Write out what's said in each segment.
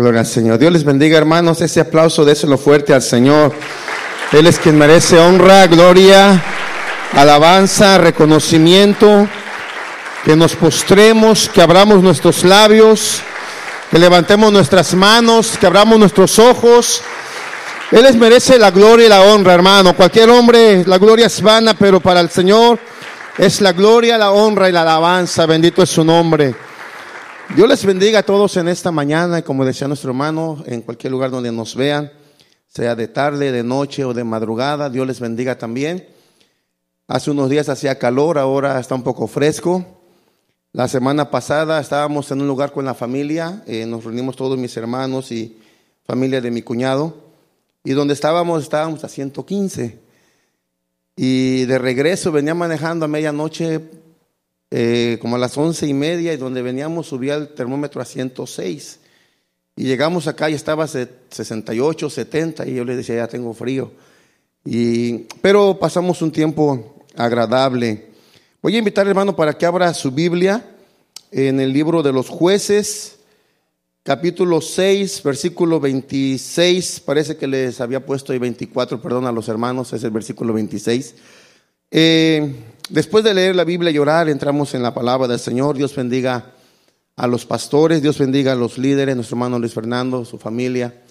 Gloria al Señor. Dios les bendiga, hermanos. Ese aplauso, déselo fuerte al Señor. Él es quien merece honra, gloria, alabanza, reconocimiento. Que nos postremos, que abramos nuestros labios, que levantemos nuestras manos, que abramos nuestros ojos. Él les merece la gloria y la honra, hermano. Cualquier hombre, la gloria es vana, pero para el Señor es la gloria, la honra y la alabanza. Bendito es su nombre. Dios les bendiga a todos en esta mañana y como decía nuestro hermano, en cualquier lugar donde nos vean, sea de tarde, de noche o de madrugada, Dios les bendiga también. Hace unos días hacía calor, ahora está un poco fresco. La semana pasada estábamos en un lugar con la familia, eh, nos reunimos todos mis hermanos y familia de mi cuñado, y donde estábamos estábamos a 115. Y de regreso venía manejando a medianoche, eh, como a las once y media, y donde veníamos subía el termómetro a 106. Y llegamos acá y estaba a 68, 70, y yo le decía, ya tengo frío. Y, pero pasamos un tiempo agradable. Voy a invitar, hermano, para que abra su Biblia en el libro de los jueces, capítulo 6, versículo 26. Parece que les había puesto ahí 24, perdón a los hermanos, es el versículo 26. Eh, después de leer la Biblia y orar, entramos en la palabra del Señor. Dios bendiga a los pastores, Dios bendiga a los líderes, nuestro hermano Luis Fernando, su familia,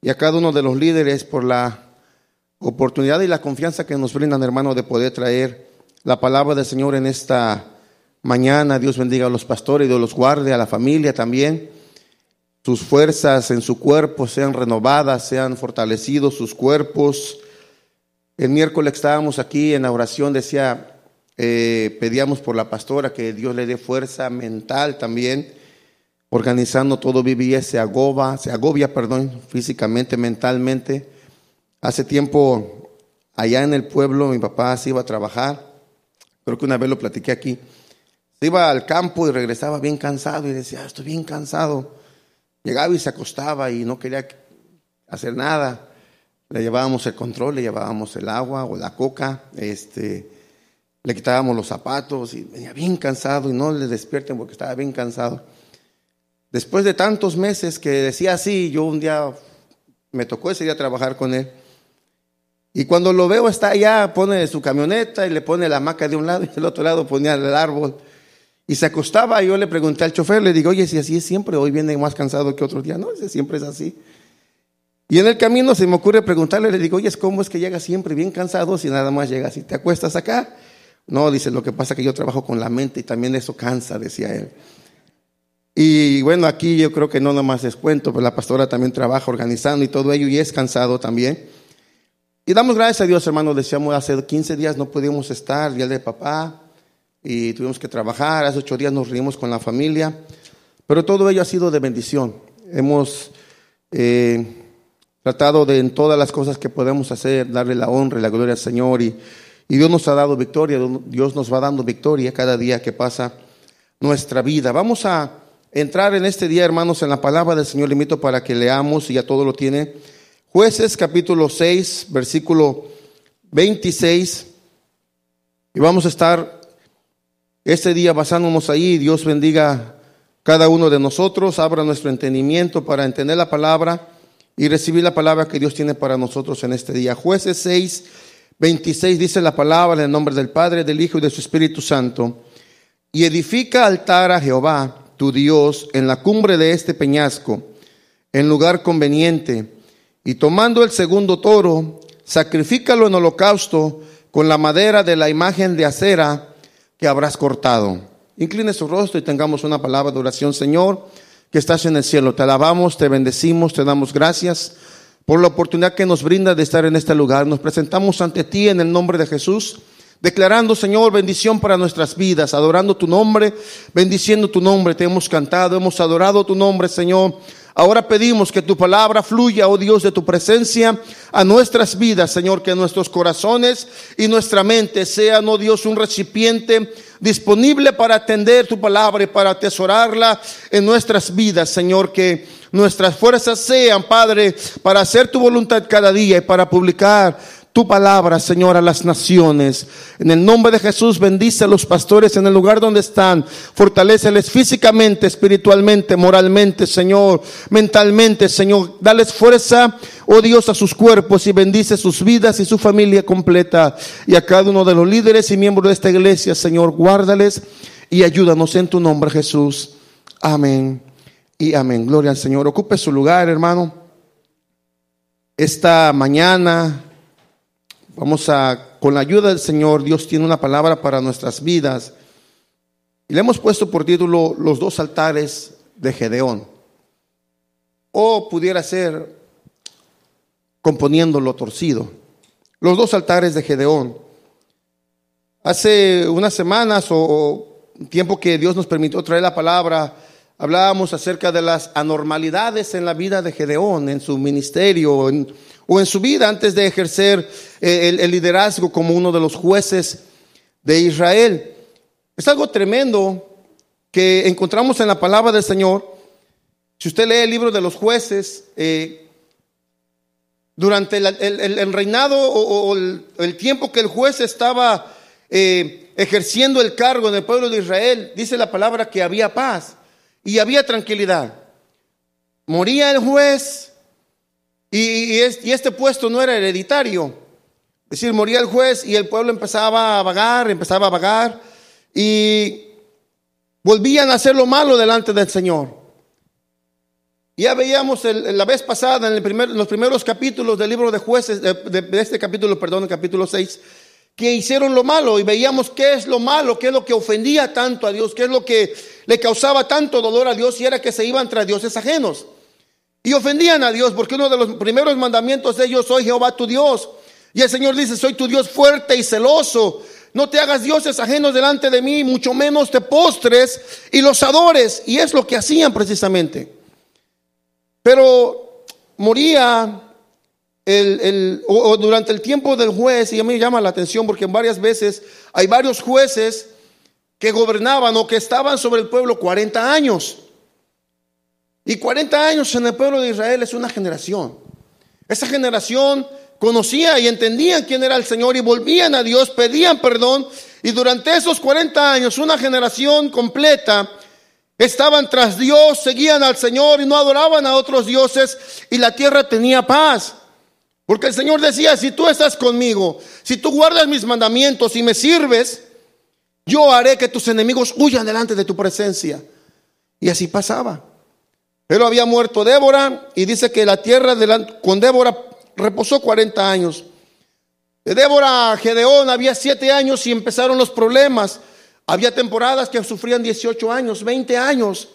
y a cada uno de los líderes por la oportunidad y la confianza que nos brindan, hermano, de poder traer la palabra del Señor en esta mañana. Dios bendiga a los pastores, Dios los guarde, a la familia también. Sus fuerzas en su cuerpo sean renovadas, sean fortalecidos sus cuerpos. El miércoles estábamos aquí en la oración, decía, eh, pedíamos por la pastora que Dios le dé fuerza mental también, organizando todo vivía, se agobia, se agobia, perdón, físicamente, mentalmente. Hace tiempo, allá en el pueblo, mi papá se iba a trabajar Creo que una vez lo platiqué aquí. Se iba al campo y regresaba bien cansado y decía, ah, estoy bien cansado. Llegaba y se acostaba y no quería hacer nada. Le llevábamos el control, le llevábamos el agua o la coca, este, le quitábamos los zapatos y venía bien cansado y no le despierten porque estaba bien cansado. Después de tantos meses que decía así, yo un día me tocó ese día trabajar con él. Y cuando lo veo está allá, pone su camioneta y le pone la hamaca de un lado y del otro lado ponía el árbol. Y se acostaba y yo le pregunté al chofer, le digo, oye, si así es siempre, hoy viene más cansado que otro día. No, siempre es así. Y en el camino se me ocurre preguntarle, le digo, oye, ¿cómo es que llega siempre bien cansado si nada más llega así? ¿Te acuestas acá? No, dice, lo que pasa es que yo trabajo con la mente y también eso cansa, decía él. Y bueno, aquí yo creo que no nada más es cuento, pero la pastora también trabaja organizando y todo ello y es cansado también. Y damos gracias a Dios, hermano. Decíamos, hace 15 días no pudimos estar, día de papá, y tuvimos que trabajar. Hace ocho días nos reunimos con la familia. Pero todo ello ha sido de bendición. Hemos eh, tratado de en todas las cosas que podemos hacer, darle la honra y la gloria al Señor. Y, y Dios nos ha dado victoria. Dios nos va dando victoria cada día que pasa nuestra vida. Vamos a entrar en este día, hermanos, en la palabra del Señor. Le invito para que leamos, y ya todo lo tiene Jueces capítulo 6, versículo 26. Y vamos a estar este día basándonos ahí. Dios bendiga cada uno de nosotros, abra nuestro entendimiento para entender la palabra y recibir la palabra que Dios tiene para nosotros en este día. Jueces 6, 26 dice la palabra en el nombre del Padre, del Hijo y de su Espíritu Santo. Y edifica altar a Jehová, tu Dios, en la cumbre de este peñasco, en lugar conveniente y tomando el segundo toro, sacrifícalo en holocausto con la madera de la imagen de acera que habrás cortado. Incline su rostro y tengamos una palabra de oración, Señor, que estás en el cielo. Te alabamos, te bendecimos, te damos gracias por la oportunidad que nos brinda de estar en este lugar. Nos presentamos ante ti en el nombre de Jesús, declarando, Señor, bendición para nuestras vidas, adorando tu nombre, bendiciendo tu nombre. Te hemos cantado, hemos adorado tu nombre, Señor. Ahora pedimos que tu palabra fluya, oh Dios, de tu presencia a nuestras vidas, Señor, que nuestros corazones y nuestra mente sean, oh Dios, un recipiente disponible para atender tu palabra y para atesorarla en nuestras vidas, Señor, que nuestras fuerzas sean, Padre, para hacer tu voluntad cada día y para publicar tu palabra, Señor, a las naciones. En el nombre de Jesús, bendice a los pastores en el lugar donde están. Fortaleceles físicamente, espiritualmente, moralmente, Señor, mentalmente, Señor. Dales fuerza, oh Dios, a sus cuerpos y bendice sus vidas y su familia completa. Y a cada uno de los líderes y miembros de esta iglesia, Señor, guárdales y ayúdanos en tu nombre, Jesús. Amén y amén. Gloria al Señor. Ocupe su lugar, hermano. Esta mañana Vamos a, con la ayuda del Señor, Dios tiene una palabra para nuestras vidas. Y le hemos puesto por título Los dos altares de Gedeón. O pudiera ser componiéndolo torcido. Los dos altares de Gedeón. Hace unas semanas o tiempo que Dios nos permitió traer la palabra, hablábamos acerca de las anormalidades en la vida de Gedeón, en su ministerio, o en su vida antes de ejercer eh, el, liderazgo como uno de los jueces de Israel. Es algo tremendo que encontramos en la palabra del Señor. Si usted lee el libro de los jueces, eh, durante el, reinado o, el, tiempo que el juez estaba eh, ejerciendo el cargo en el pueblo de Israel, dice la palabra que había paz y había tranquilidad. Moría el juez, y, este puesto no era hereditario. Es decir, moría el juez y el pueblo empezaba a vagar, empezaba a vagar y volvían a hacer lo malo delante del Señor. Ya veíamos la vez pasada en, los primeros capítulos del libro de jueces, de, este capítulo, perdón, el capítulo 6, que hicieron lo malo y veíamos qué es lo malo, qué es lo que ofendía tanto a Dios, qué es lo que le causaba tanto dolor a Dios y era que se iban tras dioses ajenos. Y ofendían a Dios porque uno de los primeros mandamientos de ellos, soy Jehová tu Dios. Y el Señor dice, soy tu Dios fuerte y celoso. No te hagas dioses ajenos delante de mí, mucho menos te postres y los adores. Y es lo que hacían precisamente. Pero moría el, durante el tiempo del juez, y a mí me llama la atención porque varias veces hay varios jueces que gobernaban o que estaban sobre el pueblo 40 años. Y 40 años en el pueblo de Israel es una generación. Esa generación conocía y entendían quién era el Señor y volvían a Dios, pedían perdón. Y durante esos 40 años, una generación completa estaban tras Dios, seguían al Señor y no adoraban a otros dioses y la tierra tenía paz. Porque el Señor decía, si tú estás conmigo, si tú guardas mis mandamientos y me sirves, yo haré que tus enemigos huyan delante de tu presencia. Y así pasaba. Pero había muerto Débora y dice que la tierra con Débora reposó 40 años. De Débora a Gedeón había 7 años y empezaron los problemas. Había temporadas que sufrían 18 años, 20 años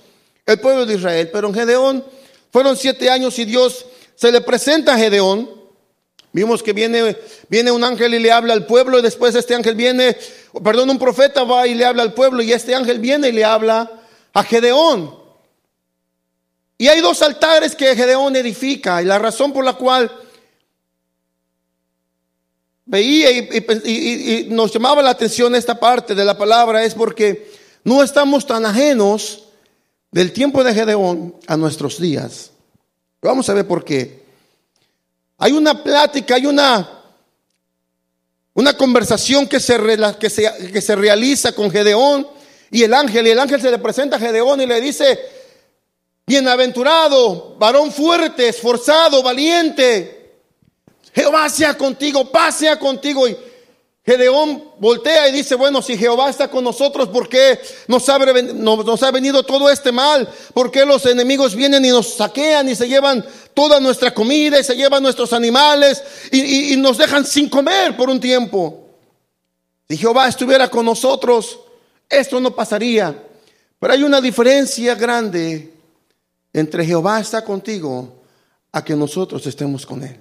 el pueblo de Israel. Pero en Gedeón fueron 7 años y Dios se le presenta a Gedeón. Vimos que viene, viene un ángel y le habla al pueblo y después este ángel viene, perdón, un profeta va y le habla al pueblo y este ángel viene y le habla a Gedeón. Y hay dos altares que Gedeón edifica y la razón por la cual veía y, nos llamaba la atención esta parte de la palabra es porque no estamos tan ajenos del tiempo de Gedeón a nuestros días. Vamos a ver por qué. Hay una plática, hay una, una conversación que se, que, se, que se realiza con Gedeón y el ángel, y el ángel se le presenta a Gedeón y le dice, Bienaventurado, varón fuerte, esforzado, valiente. Jehová sea contigo, paz sea contigo. Y Gedeón voltea y dice, bueno, si Jehová está con nosotros, ¿por qué nos ha, venido todo este mal? ¿Por qué los enemigos vienen y nos saquean y se llevan toda nuestra comida y se llevan nuestros animales y, y nos dejan sin comer por un tiempo? Si Jehová estuviera con nosotros, esto no pasaría. Pero hay una diferencia grande entre Jehová está contigo a que nosotros estemos con Él.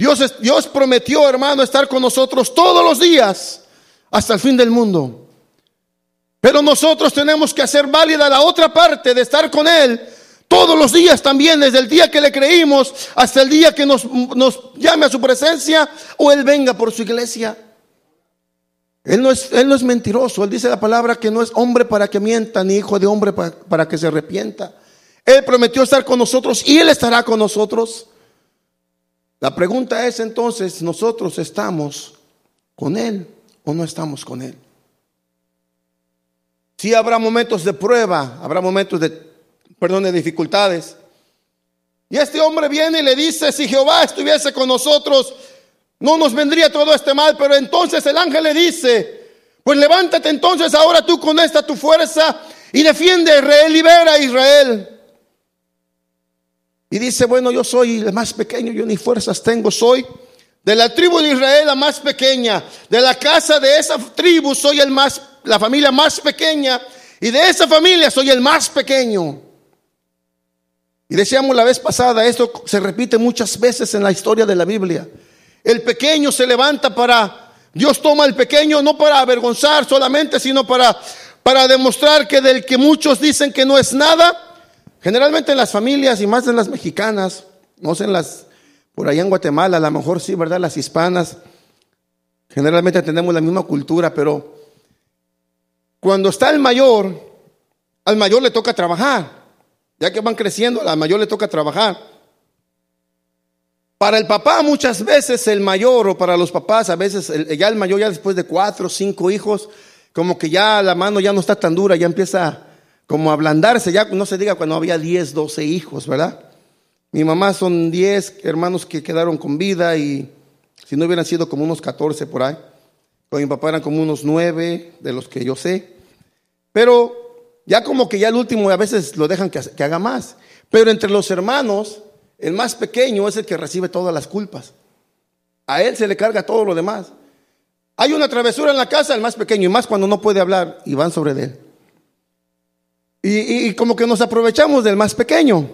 Dios, Dios prometió, hermano, estar con nosotros todos los días hasta el fin del mundo. Pero nosotros tenemos que hacer válida la otra parte de estar con Él todos los días también, desde el día que le creímos hasta el día que nos, nos llame a su presencia o Él venga por su iglesia. Él no, es, él no es mentiroso. Él dice la palabra que no es hombre para que mienta, ni hijo de hombre para, para que se arrepienta. Él prometió estar con nosotros y Él estará con nosotros. La pregunta es entonces, ¿nosotros estamos con Él o no estamos con Él? Sí habrá momentos de prueba, habrá momentos de, perdón, de dificultades. Y este hombre viene y le dice, si Jehová estuviese con nosotros, no nos vendría todo este mal. Pero entonces el ángel le dice, pues levántate entonces ahora tú con esta tu fuerza y defiende a Israel, libera a Israel. Y dice, bueno, yo soy el más pequeño, yo ni fuerzas tengo, soy de la tribu de Israel la más pequeña, de la casa de esa tribu soy el más, la familia más pequeña, y de esa familia soy el más pequeño. Y decíamos la vez pasada, esto se repite muchas veces en la historia de la Biblia. El pequeño se levanta para, Dios toma el pequeño no para avergonzar solamente, sino para, para demostrar que del que muchos dicen que no es nada, Generalmente en las familias y más en las mexicanas, no sé en las, por allá en Guatemala, a lo mejor sí, ¿verdad? Las hispanas, generalmente tenemos la misma cultura, pero cuando está el mayor, al mayor le toca trabajar. Ya que van creciendo, al mayor le toca trabajar. Para el papá muchas veces el mayor o para los papás a veces ya el mayor ya después de cuatro o cinco hijos como que ya la mano ya no está tan dura, ya empieza como ablandarse, ya no se diga cuando había 10, 12 hijos, ¿verdad? Mi mamá son 10 hermanos que quedaron con vida y si no hubieran sido como unos 14 por ahí. Con mi papá eran como unos 9 de los que yo sé. Pero ya como que ya el último a veces lo dejan que, que haga más. Pero entre los hermanos, el más pequeño es el que recibe todas las culpas. A él se le carga todo lo demás. Hay una travesura en la casa, el más pequeño, y más cuando no puede hablar, y van sobre él. Y, como que nos aprovechamos del más pequeño.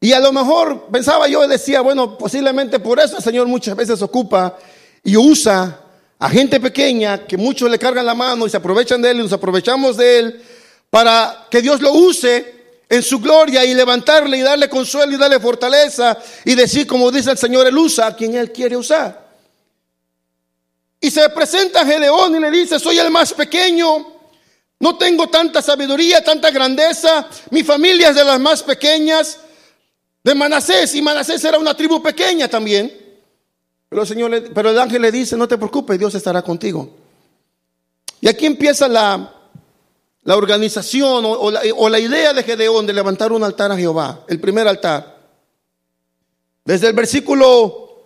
Y a lo mejor pensaba yo, decía, bueno, posiblemente por eso el Señor muchas veces ocupa y usa a gente pequeña que muchos le cargan la mano y se aprovechan de él y nos aprovechamos de él para que Dios lo use en su gloria y levantarle y darle consuelo y darle fortaleza y decir, como dice el Señor, él usa a quien él quiere usar. Y se presenta a Gedeón y le dice, soy el más pequeño, no tengo tanta sabiduría, tanta grandeza. Mi familia es de las más pequeñas de Manasés. Y Manasés era una tribu pequeña también. Pero el, Señor, pero el ángel le dice, no te preocupes, Dios estará contigo. Y aquí empieza la, la organización o, la, o la idea de Gedeón de levantar un altar a Jehová, el primer altar. Desde el versículo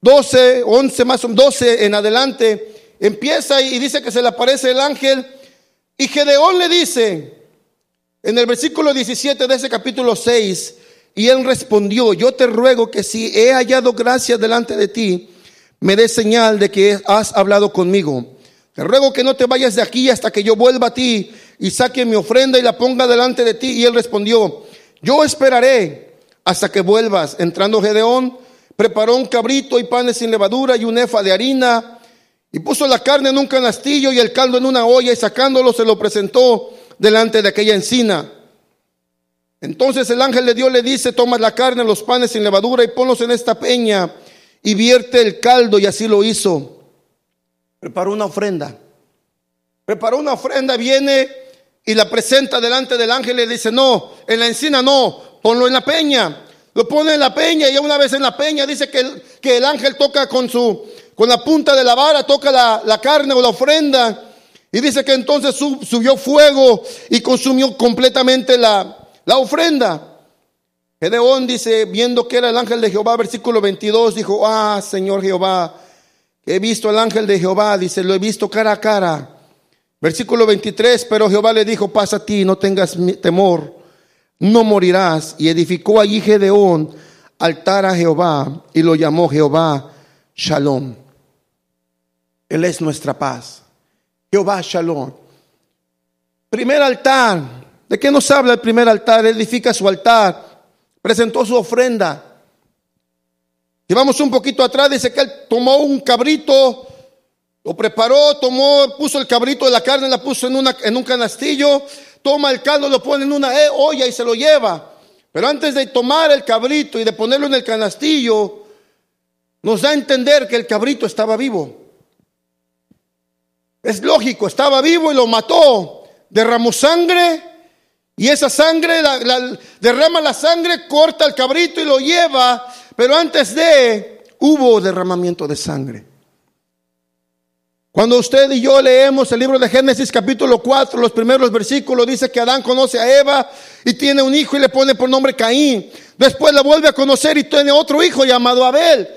12, 11 más o 12 en adelante, empieza y dice que se le aparece el ángel y Gedeón le dice, en el versículo 17 de ese capítulo 6, y él respondió, yo te ruego que si he hallado gracia delante de ti, me des señal de que has hablado conmigo. Te ruego que no te vayas de aquí hasta que yo vuelva a ti y saque mi ofrenda y la ponga delante de ti. Y él respondió, yo esperaré hasta que vuelvas. Entrando Gedeón, preparó un cabrito y panes sin levadura y un efa de harina y puso la carne en un canastillo y el caldo en una olla y sacándolo se lo presentó delante de aquella encina. Entonces el ángel de Dios le dice, toma la carne, los panes sin levadura y ponlos en esta peña y vierte el caldo y así lo hizo. Preparó una ofrenda. Preparó una ofrenda, viene y la presenta delante del ángel y le dice, no, en la encina no, ponlo en la peña. Lo pone en la peña y una vez en la peña dice que que el ángel toca con su, con la punta de la vara toca la, carne o la ofrenda. Y dice que entonces subió fuego y consumió completamente la, la ofrenda. Gedeón dice, viendo que era el ángel de Jehová, versículo 22, dijo, ah, Señor Jehová, he visto al ángel de Jehová, dice, lo he visto cara a cara. Versículo 23, pero Jehová le dijo, pasa a ti, no tengas temor, no morirás. Y edificó allí Gedeón altar a Jehová y lo llamó Jehová Shalom. Él es nuestra paz. Jehová Shalom. Primer altar. ¿De qué nos habla el primer altar? edifica su altar. Presentó su ofrenda. Y vamos un poquito atrás, dice que él tomó un cabrito, lo preparó, tomó, puso el cabrito de la carne, la puso en, una, en un canastillo, toma el caldo, lo pone en una eh, olla y se lo lleva. Pero antes de tomar el cabrito y de ponerlo en el canastillo, nos da a entender que el cabrito estaba vivo. Es lógico, estaba vivo y lo mató. Derramó sangre y esa sangre, derrama la sangre, corta el cabrito y lo lleva pero antes de hubo derramamiento de sangre. Cuando usted y yo leemos el libro de Génesis capítulo 4, los primeros versículos, dice que Adán conoce a Eva y tiene un hijo y le pone por nombre Caín. Después la vuelve a conocer y tiene otro hijo llamado Abel.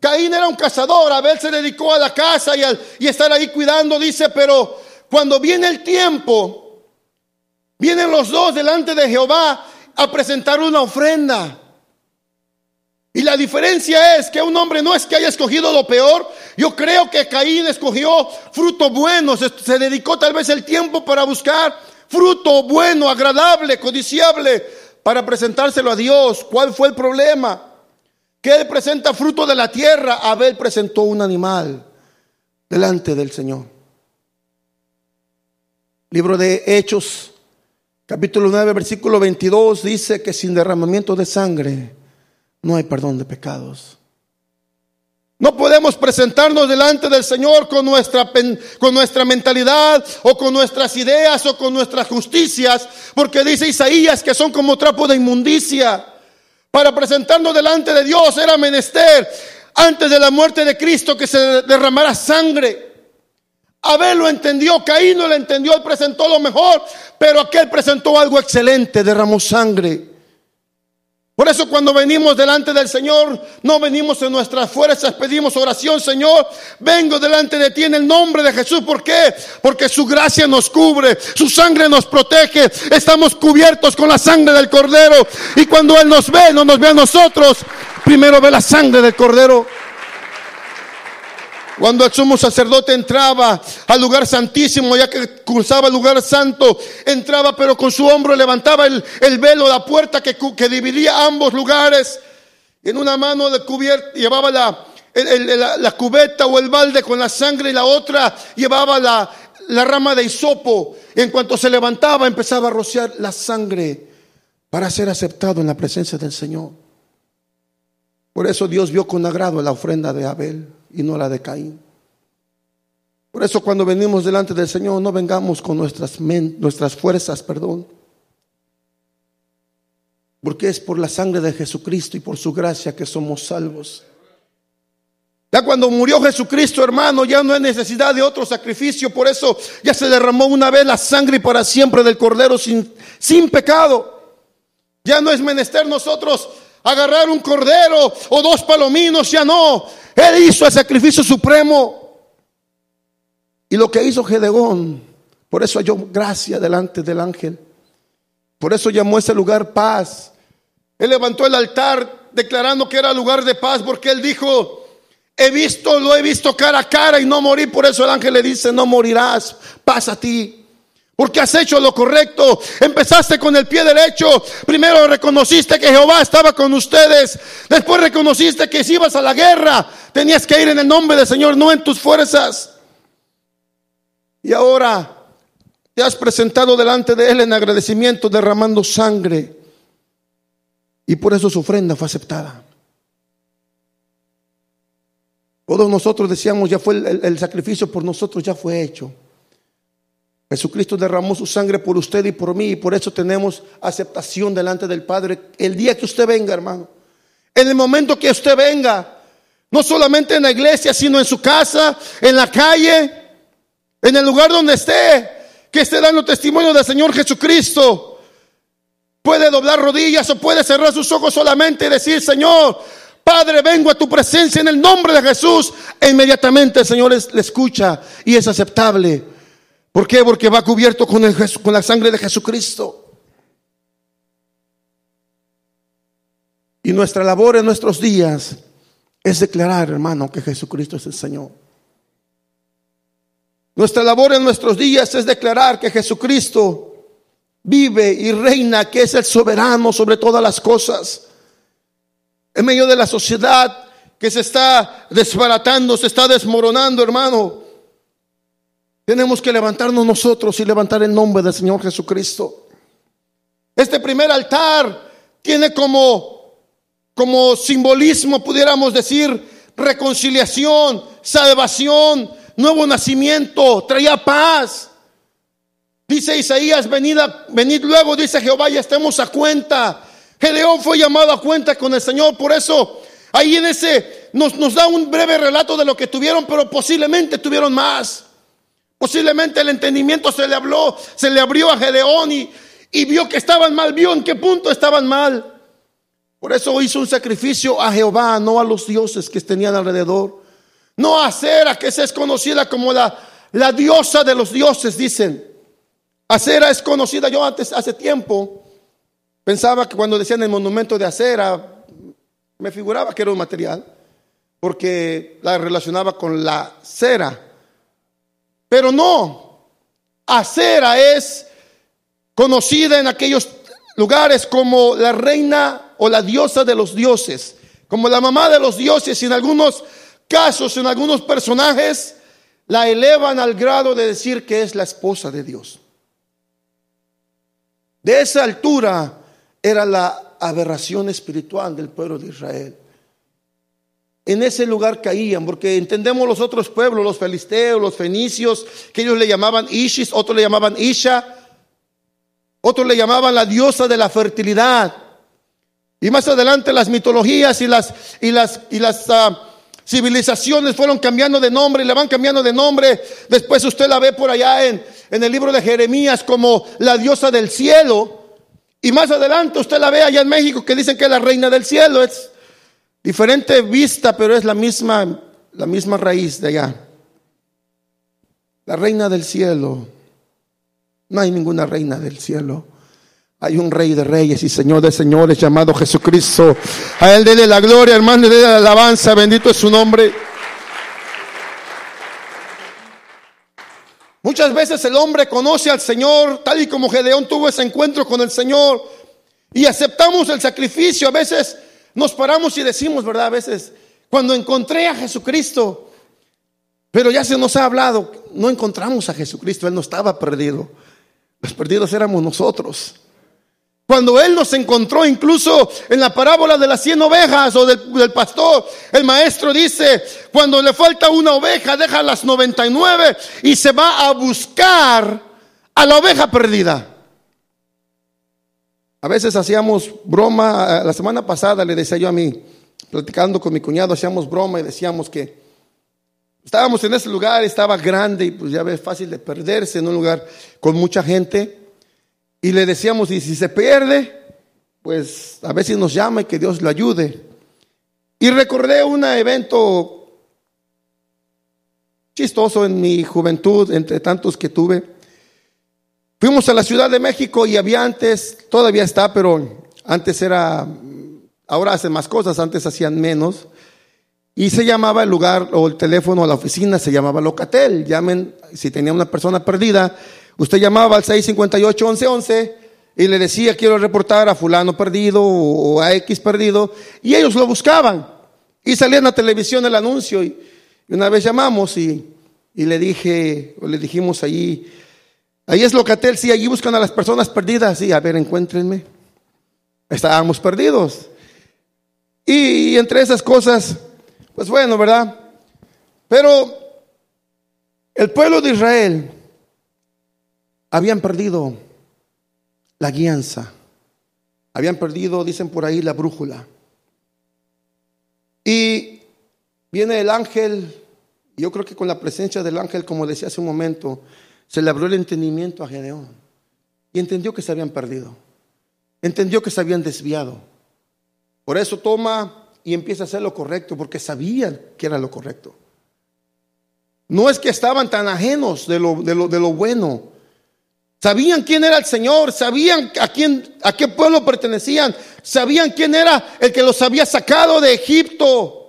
Caín era un cazador, Abel se dedicó a la casa y, al, estar ahí cuidando, dice, pero cuando viene el tiempo, vienen los dos delante de Jehová a presentar una ofrenda. Y la diferencia es que un hombre no es que haya escogido lo peor. Yo creo que Caín escogió fruto bueno. Se, se, dedicó tal vez el tiempo para buscar fruto bueno, agradable, codiciable, para presentárselo a Dios. ¿Cuál fue el problema? Que él presenta fruto de la tierra. Abel presentó un animal delante del Señor. Libro de Hechos, capítulo 9, versículo 22, dice que sin derramamiento de sangre no hay perdón de pecados. No podemos presentarnos delante del Señor con nuestra, con nuestra mentalidad o con nuestras ideas o con nuestras justicias, porque dice Isaías que son como trapo de inmundicia. Para presentarnos delante de Dios era menester antes de la muerte de Cristo que se derramara sangre. Abel lo entendió, Caín no lo entendió, él presentó lo mejor, pero aquel presentó algo excelente, derramó sangre. Por eso cuando venimos delante del Señor, no venimos en nuestras fuerzas, pedimos oración, Señor, vengo delante de ti en el nombre de Jesús. ¿Por qué? Porque su gracia nos cubre, su sangre nos protege, estamos cubiertos con la sangre del Cordero. Y cuando Él nos ve, no nos ve a nosotros, primero ve la sangre del Cordero. Cuando el sumo sacerdote entraba al lugar santísimo, ya que cruzaba el lugar santo, entraba pero con su hombro levantaba el, el velo, la puerta que, que, dividía ambos lugares. En una mano de cubierta llevaba la, la, cubeta o el balde con la sangre y la otra llevaba la, la rama de hisopo. En cuanto se levantaba empezaba a rociar la sangre para ser aceptado en la presencia del Señor. Por eso Dios vio con agrado la ofrenda de Abel y no la de Caín. Por eso cuando venimos delante del Señor no vengamos con nuestras, nuestras fuerzas, perdón. Porque es por la sangre de Jesucristo y por su gracia que somos salvos. Ya cuando murió Jesucristo, hermano, ya no hay necesidad de otro sacrificio. Por eso ya se derramó una vez la sangre para siempre del Cordero sin, sin pecado. Ya no es menester nosotros agarrar un cordero o dos palominos, ya no. Él hizo el sacrificio supremo. Y lo que hizo Gedeón, por eso halló gracia delante del ángel. Por eso llamó ese lugar paz. Él levantó el altar declarando que era lugar de paz porque él dijo, he visto, lo he visto cara a cara y no morí. Por eso el ángel le dice, no morirás, paz a ti. Porque has hecho lo correcto. Empezaste con el pie derecho. Primero reconociste que Jehová estaba con ustedes. Después reconociste que si ibas a la guerra, tenías que ir en el nombre del Señor, no en tus fuerzas. Y ahora te has presentado delante de Él en agradecimiento, derramando sangre. Y por eso su ofrenda fue aceptada. Todos nosotros decíamos, ya fue el, el sacrificio por nosotros, ya fue hecho. Jesucristo derramó su sangre por usted y por mí y por eso tenemos aceptación delante del Padre el día que usted venga, hermano. En el momento que usted venga, no solamente en la iglesia, sino en su casa, en la calle, en el lugar donde esté, que esté dando testimonio del Señor Jesucristo. Puede doblar rodillas o puede cerrar sus ojos solamente y decir, Señor, Padre, vengo a tu presencia en el nombre de Jesús. E inmediatamente el Señor le escucha y es aceptable. ¿Por qué? Porque va cubierto con, el, con la sangre de Jesucristo. Y nuestra labor en nuestros días es declarar, hermano, que Jesucristo es el Señor. Nuestra labor en nuestros días es declarar que Jesucristo vive y reina, que es el soberano sobre todas las cosas. En medio de la sociedad que se está desbaratando, se está desmoronando, hermano. Tenemos que levantarnos nosotros y levantar el nombre del Señor Jesucristo. Este primer altar tiene como, como simbolismo, pudiéramos decir, reconciliación, salvación, nuevo nacimiento, traía paz. Dice Isaías, venid, venid luego, dice Jehová, ya estemos a cuenta. Gedeón fue llamado a cuenta con el Señor, por eso Ahí en ese nos, nos da un breve relato de lo que tuvieron, pero posiblemente tuvieron más. Posiblemente el entendimiento se le habló, se le abrió a Gedeón y, y vio que estaban mal, vio en qué punto estaban mal. Por eso hizo un sacrificio a Jehová, no a los dioses que tenían alrededor. No a Acera, que es conocida como la, la diosa de los dioses, dicen. Acera es conocida, yo antes, hace tiempo, pensaba que cuando decían el monumento de Acera, me figuraba que era un material, porque la relacionaba con la cera. Pero no, Acera es conocida en aquellos lugares como la reina o la diosa de los dioses, como la mamá de los dioses, y en algunos casos, en algunos personajes, la elevan al grado de decir que es la esposa de Dios. De esa altura era la aberración espiritual del pueblo de Israel. En ese lugar caían, porque entendemos los otros pueblos, los filisteos, los fenicios, que ellos le llamaban Ishis, otros le llamaban Isha, otros le llamaban la diosa de la fertilidad. Y más adelante las mitologías y las, y las, y las uh, civilizaciones fueron cambiando de nombre y le van cambiando de nombre. Después usted la ve por allá en, en el libro de Jeremías como la diosa del cielo. Y más adelante usted la ve allá en México que dicen que es la reina del cielo. Es diferente vista, pero es la misma, la misma raíz de allá. La reina del cielo. No hay ninguna reina del cielo. Hay un rey de reyes y señor de señores llamado Jesucristo. A él dele la gloria, hermano, dele la alabanza. Bendito es su nombre. Muchas veces el hombre conoce al Señor, tal y como Gedeón tuvo ese encuentro con el Señor, y aceptamos el sacrificio. A veces nos paramos y decimos, ¿verdad? A veces, cuando encontré a Jesucristo, pero ya se nos ha hablado, no encontramos a Jesucristo, Él no estaba perdido. Los perdidos éramos nosotros. Cuando Él nos encontró incluso en la parábola de las cien ovejas o del, pastor, el maestro dice, cuando le falta una oveja, deja las 99 y se va a buscar a la oveja perdida. A veces hacíamos broma, la semana pasada le decía yo a mí, platicando con mi cuñado, hacíamos broma y decíamos que estábamos en ese lugar, estaba grande y pues ya ves, fácil de perderse en un lugar con mucha gente. Y le decíamos, y si se pierde, pues a veces nos llama y que Dios lo ayude. Y recordé un evento chistoso en mi juventud, entre tantos que tuve. Fuimos a la Ciudad de México y había antes, todavía está, pero antes era, ahora hacen más cosas, antes hacían menos. Y se llamaba el lugar o el teléfono o la oficina, se llamaba Locatel. Llamen, si tenía una persona perdida, Usted llamaba al 658-1111 y le decía, quiero reportar a fulano perdido o a X perdido, y ellos lo buscaban. Y salía en la televisión el anuncio, y, una vez llamamos y, le dije, o le dijimos allí, ahí es Locatel, sí, allí buscan a las personas perdidas, sí, a ver, encuéntrenme. Estábamos perdidos. y entre esas cosas, pues bueno, ¿verdad? Pero el pueblo de Israel habían perdido la guianza, habían perdido, dicen por ahí, la brújula. Y viene el ángel, yo creo que con la presencia del ángel, como decía hace un momento, se le abrió el entendimiento a Gedeón y entendió que se habían perdido, entendió que se habían desviado. Por eso toma y empieza a hacer lo correcto, porque sabían que era lo correcto. No es que estaban tan ajenos de lo, de lo, de lo bueno, Sabían quién era el Señor, sabían a quién, a qué pueblo pertenecían, sabían quién era el que los había sacado de Egipto.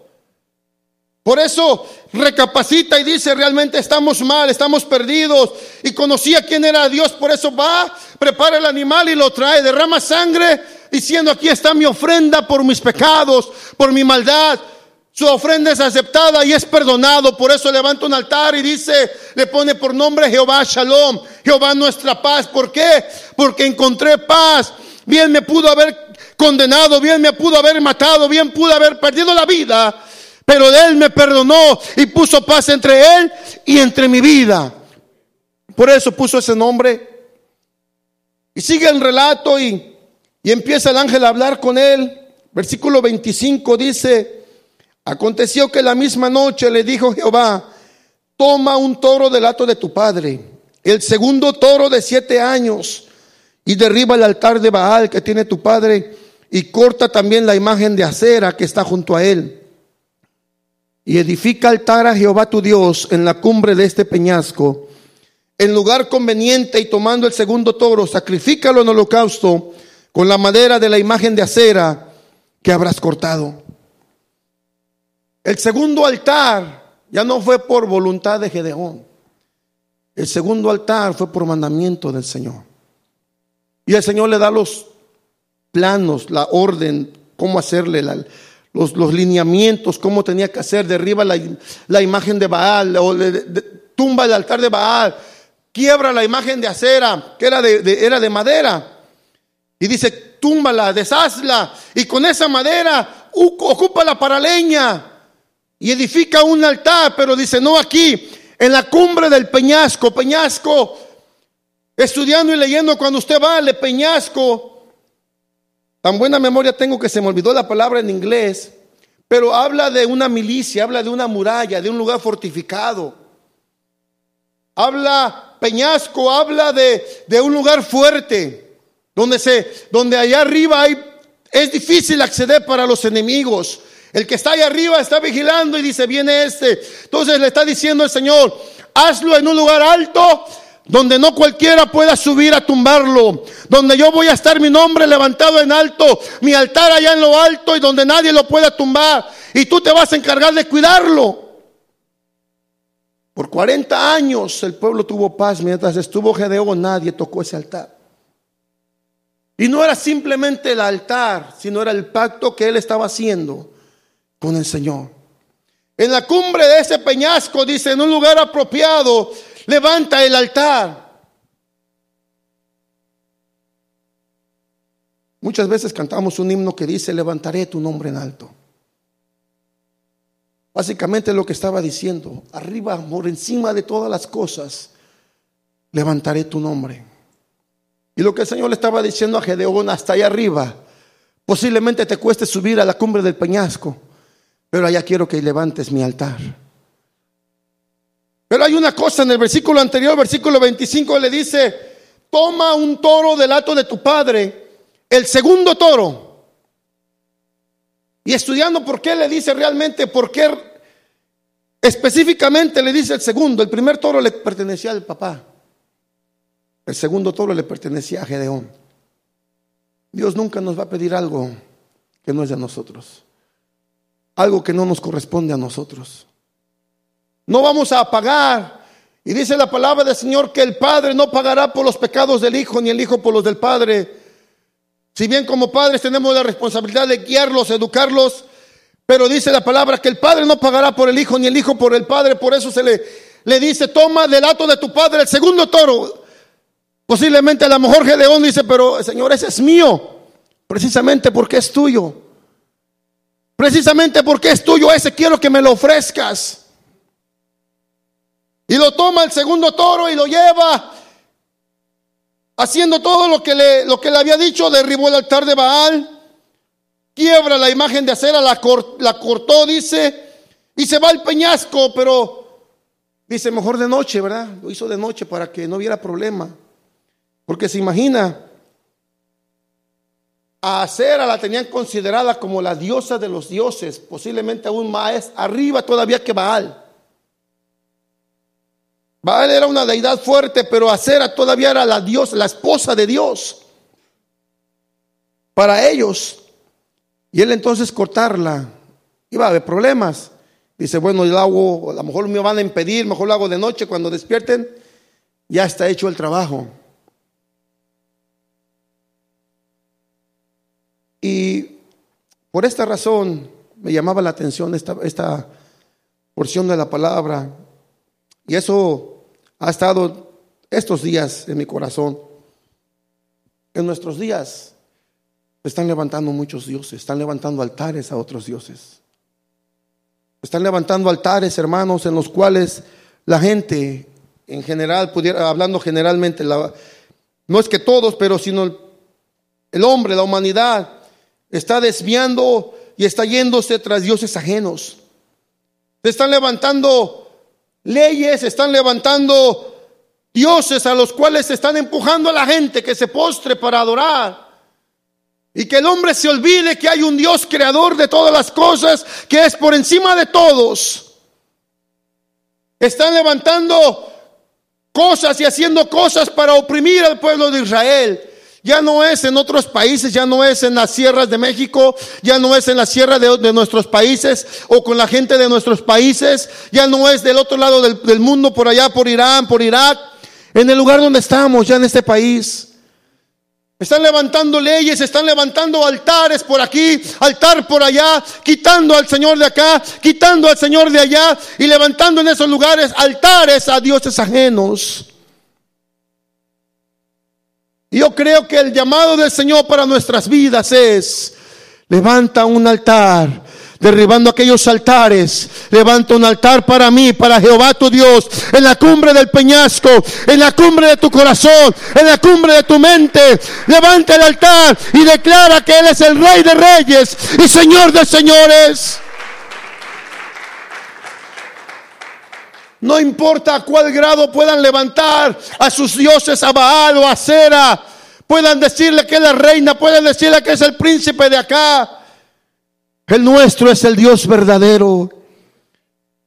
Por eso recapacita y dice, realmente estamos mal, estamos perdidos. Y conocía quién era Dios, por eso va, prepara el animal y lo trae, derrama sangre, diciendo, aquí está mi ofrenda por mis pecados, por mi maldad. Su ofrenda es aceptada y es perdonado. Por eso levanta un altar y dice, le pone por nombre Jehová Shalom, Jehová nuestra paz. ¿Por qué? Porque encontré paz. Bien me pudo haber condenado, bien me pudo haber matado, bien pudo haber perdido la vida. Pero él me perdonó y puso paz entre él y entre mi vida. Por eso puso ese nombre. Y sigue el relato y, y empieza el ángel a hablar con él. Versículo 25 dice, Aconteció que la misma noche le dijo Jehová, toma un toro del hato de tu padre, el segundo toro de siete años, y derriba el altar de Baal que tiene tu padre, y corta también la imagen de acera que está junto a él. Y edifica altar a Jehová tu Dios en la cumbre de este peñasco, en lugar conveniente, y tomando el segundo toro, sacrifícalo en holocausto con la madera de la imagen de acera que habrás cortado. El segundo altar ya no fue por voluntad de Gedeón. El segundo altar fue por mandamiento del Señor. Y el Señor le da los planos, la orden, cómo hacerle, los, los, lineamientos, cómo tenía que hacer. Derriba la, la imagen de Baal, o tumba el altar de Baal, quiebra la imagen de acera, que era de, era de madera. Y dice, túmbala, deshazla, y con esa madera ocúpala para leña y edifica un altar, pero dice, no aquí, en la cumbre del peñasco, peñasco, estudiando y leyendo cuando usted va al peñasco, tan buena memoria tengo que se me olvidó la palabra en inglés, pero habla de una milicia, habla de una muralla, de un lugar fortificado. Habla peñasco, habla de, de un lugar fuerte, donde se, donde allá arriba hay, es difícil acceder para los enemigos. El que está ahí arriba está vigilando y dice, viene este. Entonces le está diciendo el Señor, hazlo en un lugar alto donde no cualquiera pueda subir a tumbarlo, donde yo voy a estar mi nombre levantado en alto, mi altar allá en lo alto y donde nadie lo pueda tumbar. Y tú te vas a encargar de cuidarlo. Por 40 años el pueblo tuvo paz, mientras estuvo Gedeón nadie tocó ese altar. Y no era simplemente el altar, sino era el pacto que él estaba haciendo con el Señor. En la cumbre de ese peñasco, dice, en un lugar apropiado, levanta el altar. Muchas veces cantamos un himno que dice, levantaré tu nombre en alto. Básicamente lo que estaba diciendo, arriba, por encima de todas las cosas, levantaré tu nombre. Y lo que el Señor le estaba diciendo a Gedeón hasta allá arriba, posiblemente te cueste subir a la cumbre del peñasco pero allá quiero que levantes mi altar. Pero hay una cosa en el versículo anterior, versículo 25, le dice, toma un toro del hato de tu padre, el segundo toro. Y estudiando por qué le dice realmente, por qué específicamente le dice el segundo, el primer toro le pertenecía al papá, el segundo toro le pertenecía a Gedeón. Dios nunca nos va a pedir algo que no es de nosotros algo que no nos corresponde a nosotros. No vamos a pagar. Y dice la palabra del Señor que el Padre no pagará por los pecados del Hijo, ni el Hijo por los del Padre. Si bien como padres tenemos la responsabilidad de guiarlos, educarlos, pero dice la palabra que el Padre no pagará por el Hijo, ni el Hijo por el Padre. Por eso se le, le dice, toma del hato de tu Padre el segundo toro. Posiblemente a lo mejor Gedeón dice, pero Señor, ese es mío. Precisamente porque es tuyo. Precisamente porque es tuyo ese, quiero que me lo ofrezcas. Y lo toma el segundo toro y lo lleva, haciendo todo lo que le, lo que le había dicho, derribó el altar de Baal, quiebra la imagen de acera, la, la cortó, dice, y se va al peñasco, pero dice, mejor de noche, ¿verdad? Lo hizo de noche para que no hubiera problema. Porque se imagina, a Acera la tenían considerada como la diosa de los dioses, posiblemente aún más arriba todavía que Baal. Baal era una deidad fuerte, pero Acera todavía era la diosa, la esposa de Dios. Para ellos. Y él entonces cortarla. Iba a haber problemas. Dice, bueno, yo hago, a lo mejor me van a impedir, mejor lo hago de noche cuando despierten. Ya está hecho el trabajo. Y por esta razón me llamaba la atención esta, esta porción de la palabra. Y eso ha estado estos días en mi corazón. En nuestros días están levantando muchos dioses, están levantando altares a otros dioses. Están levantando altares, hermanos, en los cuales la gente en general, pudiera, hablando generalmente, no es que todos, pero sino el hombre, la humanidad, está desviando y está yéndose tras dioses ajenos. Se están levantando leyes, están levantando dioses a los cuales están empujando a la gente que se postre para adorar. Y que el hombre se olvide que hay un Dios creador de todas las cosas, que es por encima de todos. Están levantando cosas y haciendo cosas para oprimir al pueblo de Israel. Ya no es en otros países, ya no es en las sierras de México, ya no es en la sierra de, nuestros países o con la gente de nuestros países, ya no es del otro lado del, del mundo, por allá, por Irán, por Irak, en el lugar donde estamos, ya en este país. Están levantando leyes, están levantando altares por aquí, altar por allá, quitando al Señor de acá, quitando al Señor de allá y levantando en esos lugares altares a dioses ajenos. Yo creo que el llamado del Señor para nuestras vidas es, levanta un altar derribando aquellos altares. Levanta un altar para mí, para Jehová tu Dios, en la cumbre del peñasco, en la cumbre de tu corazón, en la cumbre de tu mente. Levanta el altar y declara que Él es el Rey de Reyes y Señor de Señores. No importa a cuál grado puedan levantar a sus dioses a Baal o a Cera, puedan decirle que es la reina, puedan decirle que es el príncipe de acá. El nuestro es el Dios verdadero.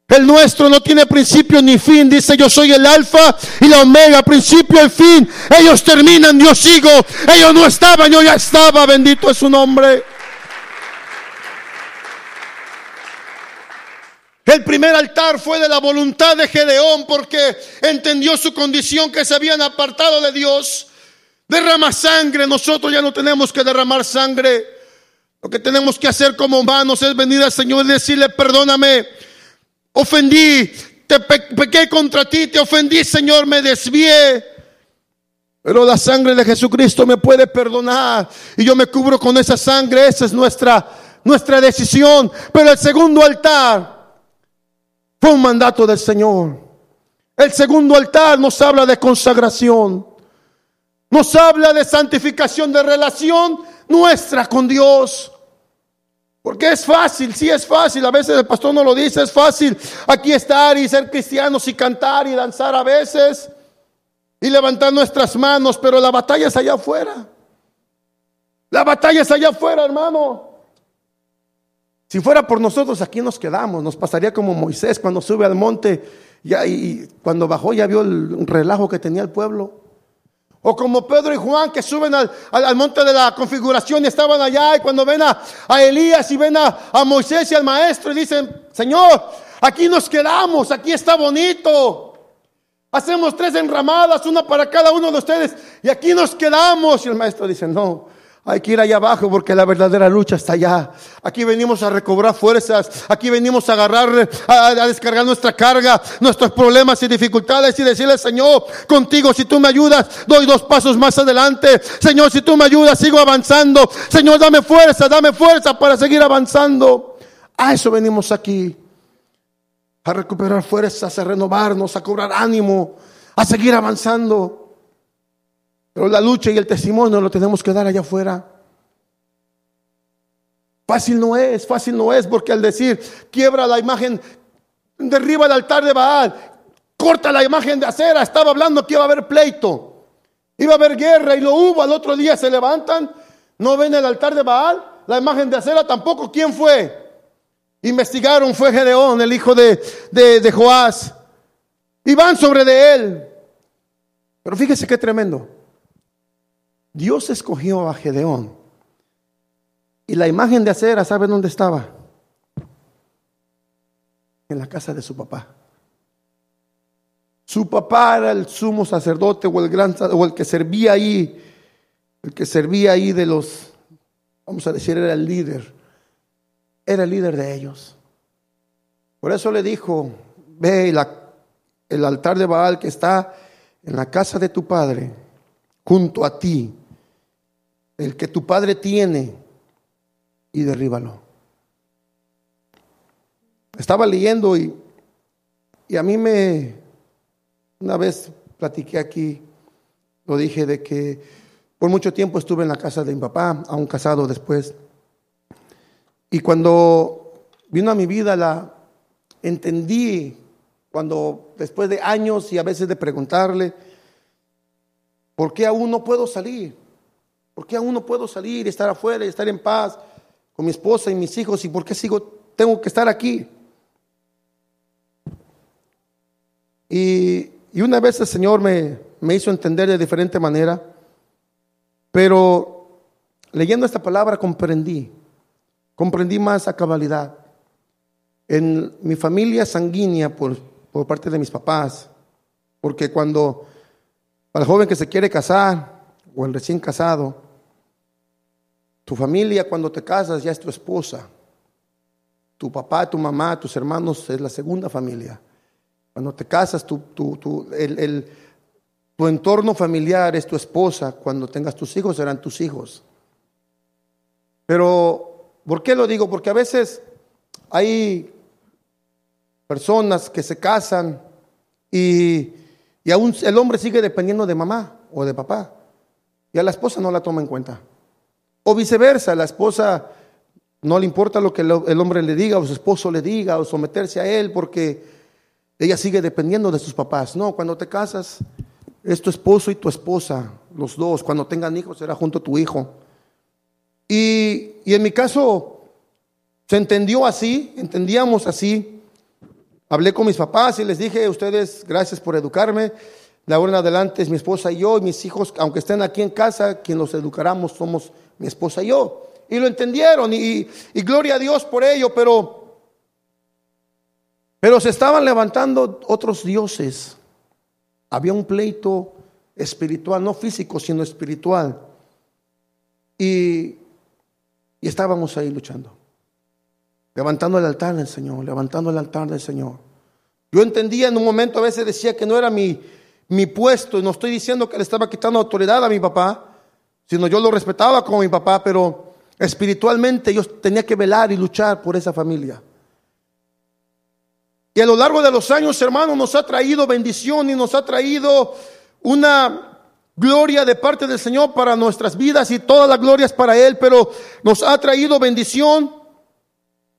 El nuestro no tiene principio ni fin. Dice yo soy el alfa y la omega, principio y fin. Ellos terminan, yo sigo. Ellos no estaban, yo ya estaba. Bendito es su nombre. El primer altar fue de la voluntad de Gedeón porque entendió su condición que se habían apartado de Dios. Derrama sangre, nosotros ya no tenemos que derramar sangre. Lo que tenemos que hacer como humanos es venir al Señor y decirle, perdóname, ofendí, te pequé contra ti, te ofendí, Señor, me desvié. Pero la sangre de Jesucristo me puede perdonar y yo me cubro con esa sangre, esa es nuestra, nuestra decisión. Pero el segundo altar fue un mandato del Señor. El segundo altar nos habla de consagración, nos habla de santificación, de relación nuestra con Dios. Porque es fácil, sí es fácil, a veces el pastor no lo dice, es fácil aquí estar y ser cristianos y cantar y danzar a veces y levantar nuestras manos, pero la batalla es allá afuera. La batalla es allá afuera, hermano. Si fuera por nosotros, aquí nos quedamos. Nos pasaría como Moisés cuando sube al monte y cuando bajó ya vio el relajo que tenía el pueblo. O como Pedro y Juan que suben al, monte de la configuración y estaban allá y cuando ven a, Elías y ven a, a, Moisés y al maestro y dicen, Señor, aquí nos quedamos, aquí está bonito. Hacemos tres enramadas, una para cada uno de ustedes y aquí nos quedamos. Y el maestro dice, no, hay que ir allá abajo porque la verdadera lucha está allá. Aquí venimos a recobrar fuerzas. Aquí venimos a agarrar, a, descargar nuestra carga, nuestros problemas y dificultades y decirle, Señor, contigo, si tú me ayudas, doy dos pasos más adelante. Señor, si tú me ayudas, sigo avanzando. Señor, dame fuerza, dame fuerza para seguir avanzando. A eso venimos aquí. A recuperar fuerzas, a renovarnos, a cobrar ánimo, a seguir avanzando. Pero la lucha y el testimonio lo tenemos que dar allá afuera. Fácil no es, fácil no es, porque al decir quiebra la imagen, derriba el altar de Baal, corta la imagen de acera, estaba hablando que iba a haber pleito, iba a haber guerra y lo hubo, al otro día se levantan, no ven el altar de Baal, la imagen de acera tampoco, ¿quién fue? Investigaron, fue Gedeón, el hijo de, de, de Joás, y van sobre de él. Pero fíjese qué tremendo. Dios escogió a Gedeón. Y la imagen de acera, ¿sabe dónde estaba? En la casa de su papá. Su papá era el sumo sacerdote o el gran o el que servía ahí, el que servía ahí de los, vamos a decir, era el líder. Era el líder de ellos. Por eso le dijo, ve el altar de Baal que está en la casa de tu padre, junto a ti, el que tu padre tiene, y derríbalo. Estaba leyendo y, y a mí me, una vez platiqué aquí, lo dije de que por mucho tiempo estuve en la casa de mi papá, aún casado después. Y cuando vino a mi vida, la entendí, cuando después de años y a veces de preguntarle, ¿por qué aún no puedo salir? ¿Por qué aún no puedo salir estar afuera y estar en paz con mi esposa y mis hijos? ¿Y por qué sigo, tengo que estar aquí? Y, y una vez el Señor me, me hizo entender de diferente manera, pero leyendo esta palabra comprendí, comprendí más a cabalidad. En mi familia sanguínea por, por parte de mis papás, porque cuando al joven que se quiere casar o el recién casado, tu familia cuando te casas ya es tu esposa, tu papá, tu mamá, tus hermanos es la segunda familia. Cuando te casas, tu, tu, tu, el, el, tu entorno familiar es tu esposa, cuando tengas tus hijos serán tus hijos. Pero, ¿por qué lo digo? Porque a veces hay personas que se casan y, y aún el hombre sigue dependiendo de mamá o de papá y a la esposa no la toma en cuenta. O viceversa, la esposa no le importa lo que el hombre le diga o su esposo le diga o someterse a él porque ella sigue dependiendo de sus papás. No, cuando te casas es tu esposo y tu esposa, los dos. Cuando tengan hijos será junto a tu hijo. Y, y en mi caso se entendió así, entendíamos así. Hablé con mis papás y les dije, ustedes, gracias por educarme. De ahora en adelante es mi esposa y yo, y mis hijos, aunque estén aquí en casa, quien los educaramos somos mi esposa y yo. Y lo entendieron, y, y gloria a Dios por ello, pero, pero se estaban levantando otros dioses. Había un pleito espiritual, no físico, sino espiritual. Y, y estábamos ahí luchando, levantando el altar del Señor, levantando el altar del Señor. Yo entendía en un momento, a veces decía que no era mi, mi puesto, y no estoy diciendo que le estaba quitando autoridad a mi papá, sino yo lo respetaba como mi papá, pero espiritualmente yo tenía que velar y luchar por esa familia. Y a lo largo de los años, hermanos, nos ha traído bendición y nos ha traído una gloria de parte del Señor para nuestras vidas y todas las glorias para Él, pero nos ha traído bendición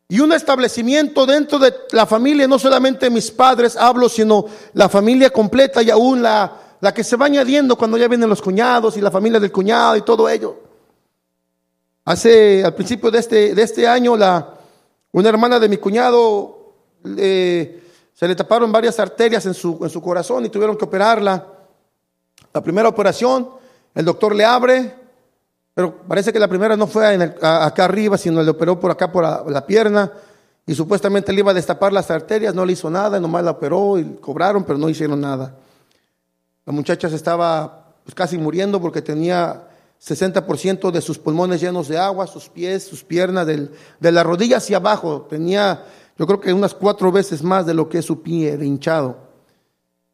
y un establecimiento dentro de la familia, no solamente mis padres hablo, sino la familia completa y aún la, la que se va añadiendo cuando ya vienen los cuñados y la familia del cuñado y todo ello. Hace, al principio de este, de este año, una hermana de mi cuñado se le taparon varias arterias en su, en su corazón y tuvieron que operarla. La primera operación, el doctor le abre, pero parece que la primera no fue acá arriba, sino le operó por acá, por la, la, pierna, y supuestamente le iba a destapar las arterias, no le hizo nada, nomás la operó y cobraron, pero no hicieron nada. La muchacha se estaba pues, casi muriendo porque tenía 60% de sus pulmones llenos de agua, sus pies, sus piernas, del, de la rodilla hacia abajo, tenía yo creo que unas cuatro veces más de lo que es su pie hinchado.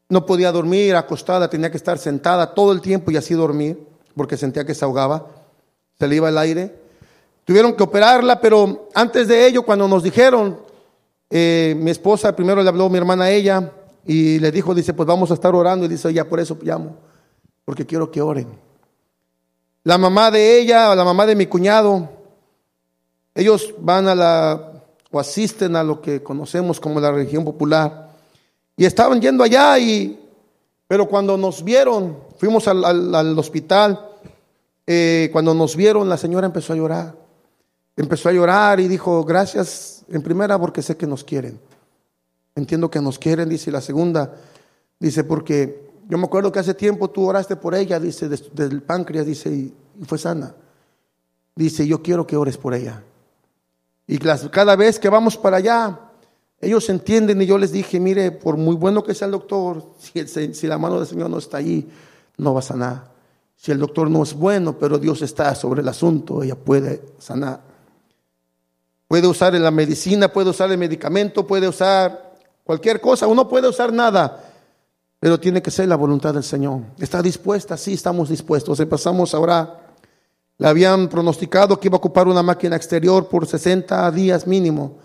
No podía dormir acostada, tenía que estar sentada todo el tiempo y así dormir, porque sentía que se ahogaba, se le iba el aire. Tuvieron que operarla, pero antes de ello, cuando nos dijeron, eh, mi esposa primero le habló mi hermana a ella y le dijo, dice, pues vamos a estar orando y dice, ya por eso llamo, porque quiero que oren. La mamá de ella, o la mamá de mi cuñado, ellos van a la o asisten a lo que conocemos como la religión popular. Y estaban yendo allá y, pero cuando nos vieron, fuimos al, al, al hospital, eh, cuando nos vieron la señora empezó a llorar. Empezó a llorar y dijo, gracias en primera porque sé que nos quieren. Entiendo que nos quieren, dice. La segunda, dice, porque yo me acuerdo que hace tiempo tú oraste por ella, dice, del páncreas, dice, y, fue sana. Dice, yo quiero que ores por ella. Y cada vez que vamos para allá, ellos entienden y yo les dije, mire, por muy bueno que sea el doctor, si, la mano del Señor no está allí, no va a sanar. Si el doctor no es bueno, pero Dios está sobre el asunto, ella puede sanar. Puede usar la medicina, puede usar el medicamento, puede usar cualquier cosa, uno puede usar nada, pero tiene que ser la voluntad del Señor. ¿Está dispuesta? Sí, estamos dispuestos. Empezamos ahora le habían pronosticado que iba a ocupar una máquina exterior por 60 días mínimo.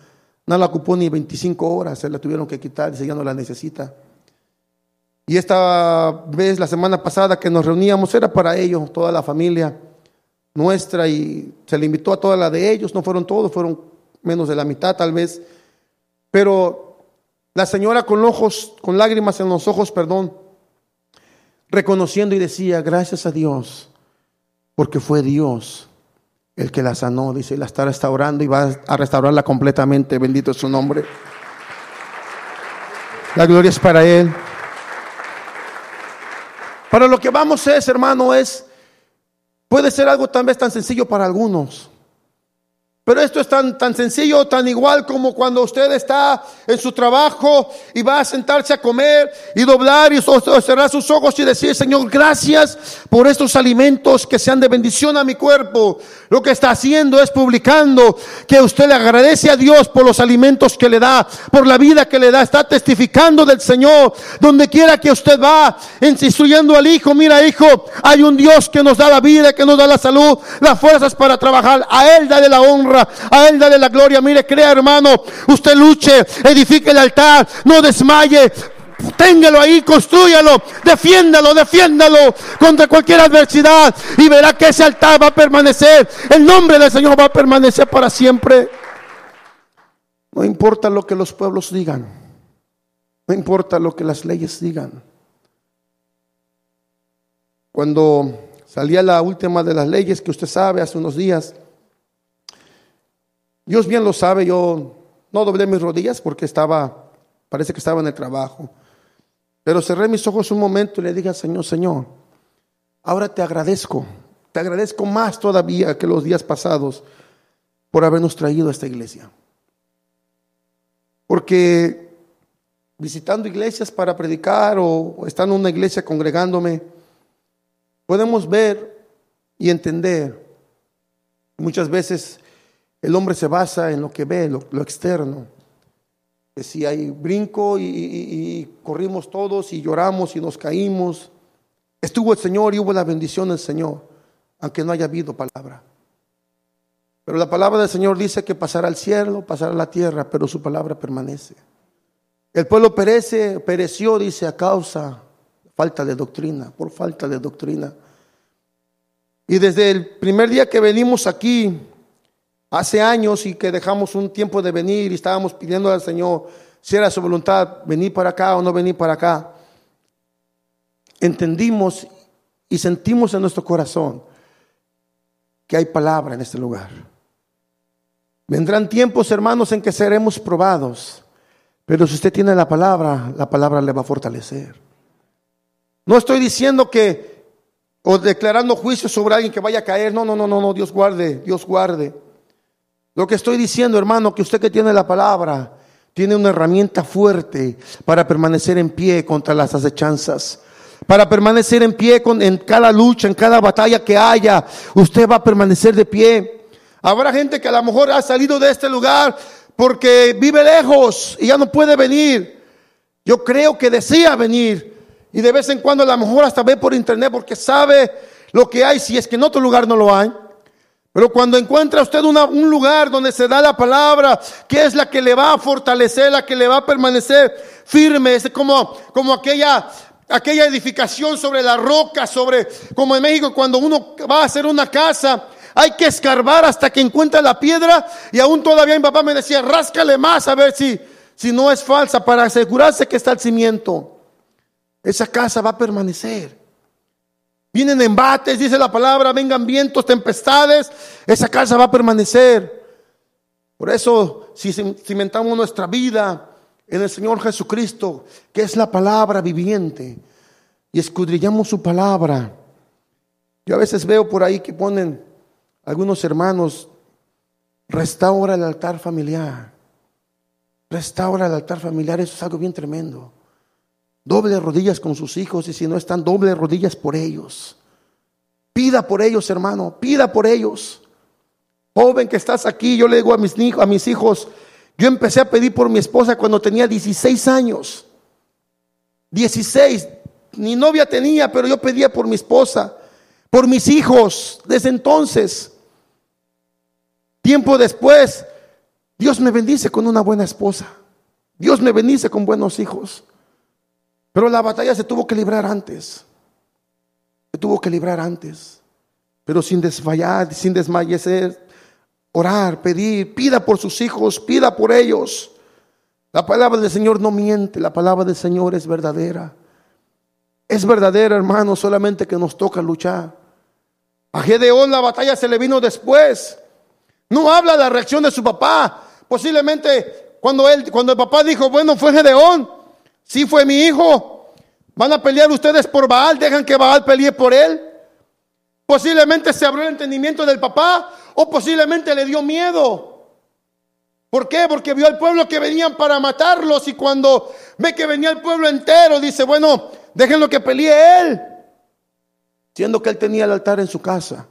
No la ocupó ni 25 horas, se la tuvieron que quitar, dice ya no la necesita. Y esta vez, la semana pasada que nos reuníamos, era para ellos, toda la familia nuestra, y se le invitó a toda la de ellos, no fueron todos, fueron menos de la mitad tal vez. Pero la señora con ojos, con lágrimas en los ojos, perdón, reconociendo y decía, gracias a Dios, porque fue Dios el que la sanó, dice, y la está restaurando y va a restaurarla completamente, bendito es su nombre. La gloria es para Él. Para lo que vamos es, hermano, es, puede ser algo tal vez tan sencillo para algunos. Pero esto es tan, tan sencillo, tan igual como cuando usted está en su trabajo y va a sentarse a comer y doblar y cerrar sus ojos y decir, Señor, gracias por estos alimentos que sean de bendición a mi cuerpo. Lo que está haciendo es publicando que usted le agradece a Dios por los alimentos que le da, por la vida que le da. Está testificando del Señor. Donde quiera que usted va, instruyendo al Hijo, mira Hijo, hay un Dios que nos da la vida, que nos da la salud, las fuerzas para trabajar. A Él dale la honra a Él dale la gloria. Mire, crea hermano, usted luche, edifique el altar, no desmaye, téngalo ahí, construyalo, defiéndalo, defiéndalo contra cualquier adversidad y verá que ese altar va a permanecer. El nombre del Señor va a permanecer para siempre. No importa lo que los pueblos digan, no importa lo que las leyes digan. Cuando salía la última de las leyes que usted sabe hace unos días, Dios bien lo sabe, yo no doblé mis rodillas porque estaba, parece que estaba en el trabajo. Pero cerré mis ojos un momento y le dije al Señor, Señor, ahora te agradezco, te agradezco más todavía que los días pasados por habernos traído a esta iglesia. Porque visitando iglesias para predicar o estando en una iglesia congregándome, podemos ver y entender muchas veces el hombre se basa en lo que ve, lo, externo. Que si hay brinco y, corrimos todos y lloramos y nos caímos, estuvo el Señor y hubo la bendición del Señor, aunque no haya habido palabra. Pero la palabra del Señor dice que pasará al cielo, pasará a la tierra, pero su palabra permanece. El pueblo perece, pereció, dice, a causa falta de doctrina, por falta de doctrina. Y desde el primer día que venimos aquí, hace años y que dejamos un tiempo de venir y estábamos pidiendo al Señor si era su voluntad venir para acá o no venir para acá, entendimos y sentimos en nuestro corazón que hay palabra en este lugar. Vendrán tiempos, hermanos, en que seremos probados, pero si usted tiene la palabra, la palabra le va a fortalecer. No estoy diciendo que o declarando juicio sobre alguien que vaya a caer, no, no, no, no, no, Dios guarde, Dios guarde. Lo que estoy diciendo, hermano, que usted que tiene la palabra, tiene una herramienta fuerte para permanecer en pie contra las acechanzas. Para permanecer en pie con, en cada lucha, en cada batalla que haya, usted va a permanecer de pie. Habrá gente que a lo mejor ha salido de este lugar porque vive lejos y ya no puede venir. Yo creo que desea venir y de vez en cuando a lo mejor hasta ve por internet porque sabe lo que hay si es que en otro lugar no lo hay. Pero cuando encuentra usted un lugar donde se da la palabra, que es la que le va a fortalecer, la que le va a permanecer firme, es como, como aquella, aquella edificación sobre la roca, sobre, como en México cuando uno va a hacer una casa, hay que escarbar hasta que encuentra la piedra y aún todavía mi papá me decía, ráscale más a ver si, si no es falsa para asegurarse que está el cimiento. Esa casa va a permanecer. Vienen embates, dice la palabra, vengan vientos, tempestades, esa casa va a permanecer. Por eso, si cimentamos nuestra vida en el Señor Jesucristo, que es la palabra viviente, y escudrillamos su palabra, yo a veces veo por ahí que ponen algunos hermanos, restaura el altar familiar, restaura el altar familiar, eso es algo bien tremendo. Doble rodillas con sus hijos y si no están, doble rodillas por ellos. Pida por ellos, hermano, pida por ellos. Joven que estás aquí, yo le digo a mis, a mis hijos, yo empecé a pedir por mi esposa cuando tenía 16 años. 16, ni novia tenía, pero yo pedía por mi esposa, por mis hijos, desde entonces. Tiempo después, Dios me bendice con una buena esposa. Dios me bendice con buenos hijos. Pero la batalla se tuvo que librar antes. Se tuvo que librar antes. Pero sin desfallar, sin desmayecer, orar, pedir, pida por sus hijos, pida por ellos. La palabra del Señor no miente, la palabra del Señor es verdadera. Es verdadera, hermano, solamente que nos toca luchar. A Gedeón la batalla se le vino después. No habla de la reacción de su papá. Posiblemente cuando él, cuando el papá dijo, bueno, fue Gedeón, sí fue mi hijo. Van a pelear ustedes por Baal, dejan que Baal pelee por él. Posiblemente se abrió el entendimiento del papá o posiblemente le dio miedo. ¿Por qué? Porque vio al pueblo que venían para matarlos y cuando ve que venía el pueblo entero, dice, bueno, déjenlo que pelee él. Siendo que él tenía el altar en su casa.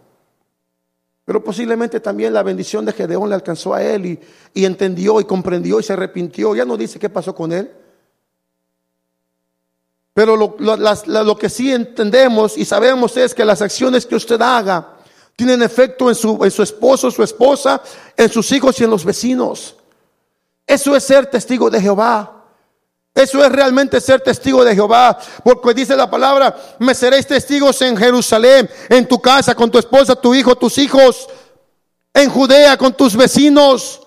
Pero posiblemente también la bendición de Gedeón le alcanzó a él y, y entendió y comprendió y se arrepintió. Ya no dice qué pasó con él. Pero lo, que sí entendemos y sabemos es que las acciones que usted haga tienen efecto en su, en su esposo, su esposa, en sus hijos y en los vecinos. Eso es ser testigo de Jehová. Eso es realmente ser testigo de Jehová, porque dice la palabra, me seréis testigos en Jerusalén, en tu casa, con tu esposa, tu hijo, tus hijos, en Judea, con tus vecinos,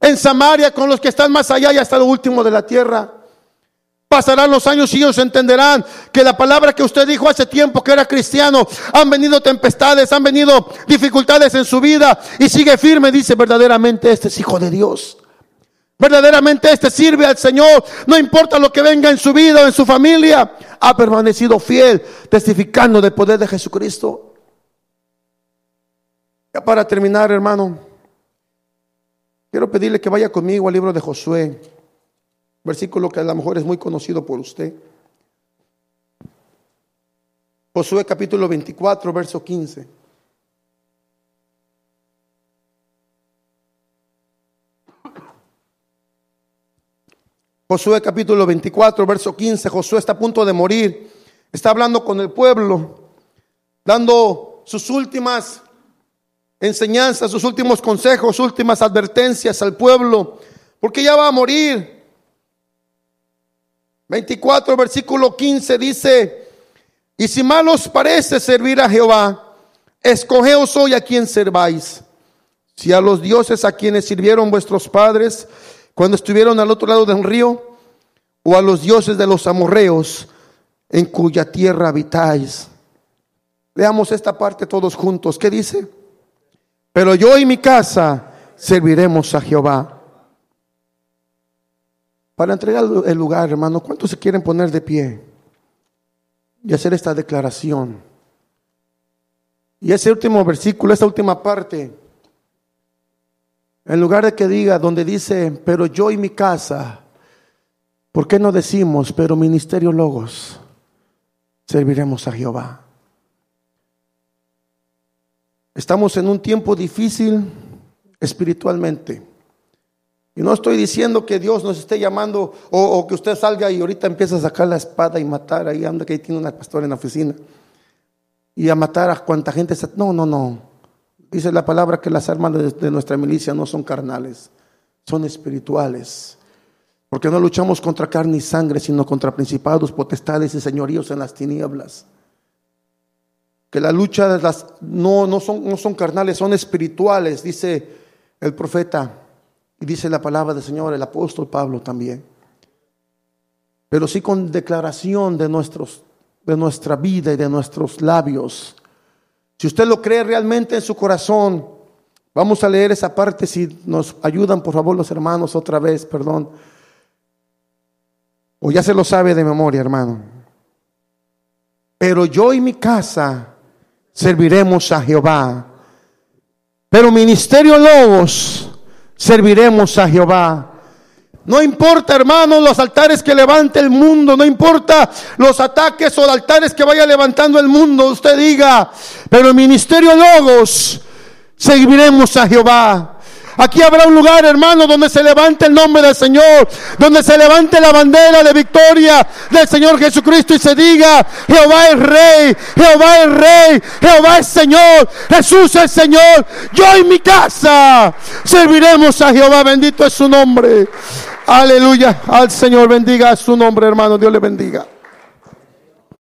en Samaria, con los que están más allá y hasta lo último de la tierra. Pasarán los años y ellos entenderán que la palabra que usted dijo hace tiempo que era cristiano, han venido tempestades, han venido dificultades en su vida y sigue firme, dice verdaderamente este es hijo de Dios. Verdaderamente este sirve al Señor, no importa lo que venga en su vida o en su familia, ha permanecido fiel, testificando del poder de Jesucristo. Ya para terminar, hermano, quiero pedirle que vaya conmigo al libro de Josué versículo que a lo mejor es muy conocido por usted. Josué capítulo 24, verso 15. Josué capítulo 24, verso 15. Josué está a punto de morir. Está hablando con el pueblo, dando sus últimas enseñanzas, sus últimos consejos, sus últimas advertencias al pueblo, porque ya va a morir. 24, versículo 15 dice, y si mal os parece servir a Jehová, escogeos hoy a quien serváis. Si a los dioses a quienes sirvieron vuestros padres cuando estuvieron al otro lado del río, o a los dioses de los amorreos en cuya tierra habitáis. Veamos esta parte todos juntos. ¿Qué dice? Pero yo y mi casa serviremos a Jehová. Para entregar el lugar, hermano, ¿cuántos se quieren poner de pie y hacer esta declaración? Y ese último versículo, esta última parte, en lugar de que diga, donde dice, pero yo y mi casa, ¿por qué no decimos, pero ministerio logos, serviremos a Jehová? Estamos en un tiempo difícil espiritualmente. Y no estoy diciendo que Dios nos esté llamando o, que usted salga y ahorita empieza a sacar la espada y matar. Ahí anda que ahí tiene una pastora en la oficina. Y a matar a cuanta gente. No, no, no. Dice la palabra que las armas de, de nuestra milicia no son carnales, son espirituales. Porque no luchamos contra carne y sangre, sino contra principados, potestades y señoríos en las tinieblas. Que la lucha de las, no, no, son, no son carnales, son espirituales, dice el profeta. Y dice la palabra del Señor, el apóstol Pablo también. Pero sí con declaración de, nuestros, de nuestra vida y de nuestros labios. Si usted lo cree realmente en su corazón, vamos a leer esa parte si nos ayudan, por favor, los hermanos, otra vez, perdón. O ya se lo sabe de memoria, hermano. Pero yo y mi casa serviremos a Jehová. Pero ministerio Lobos serviremos a Jehová. No importa, hermanos, los altares que levante el mundo, no importa los ataques o altares que vaya levantando el mundo, usted diga, pero el ministerio Logos serviremos a Jehová. Aquí habrá un lugar, hermano, donde se levante el nombre del Señor, donde se levante la bandera de victoria del Señor Jesucristo y se diga, Jehová es rey, Jehová es rey, Jehová es Señor, Jesús es Señor, yo y mi casa serviremos a Jehová, bendito es su nombre. Aleluya, al Señor bendiga su nombre, hermano, Dios le bendiga.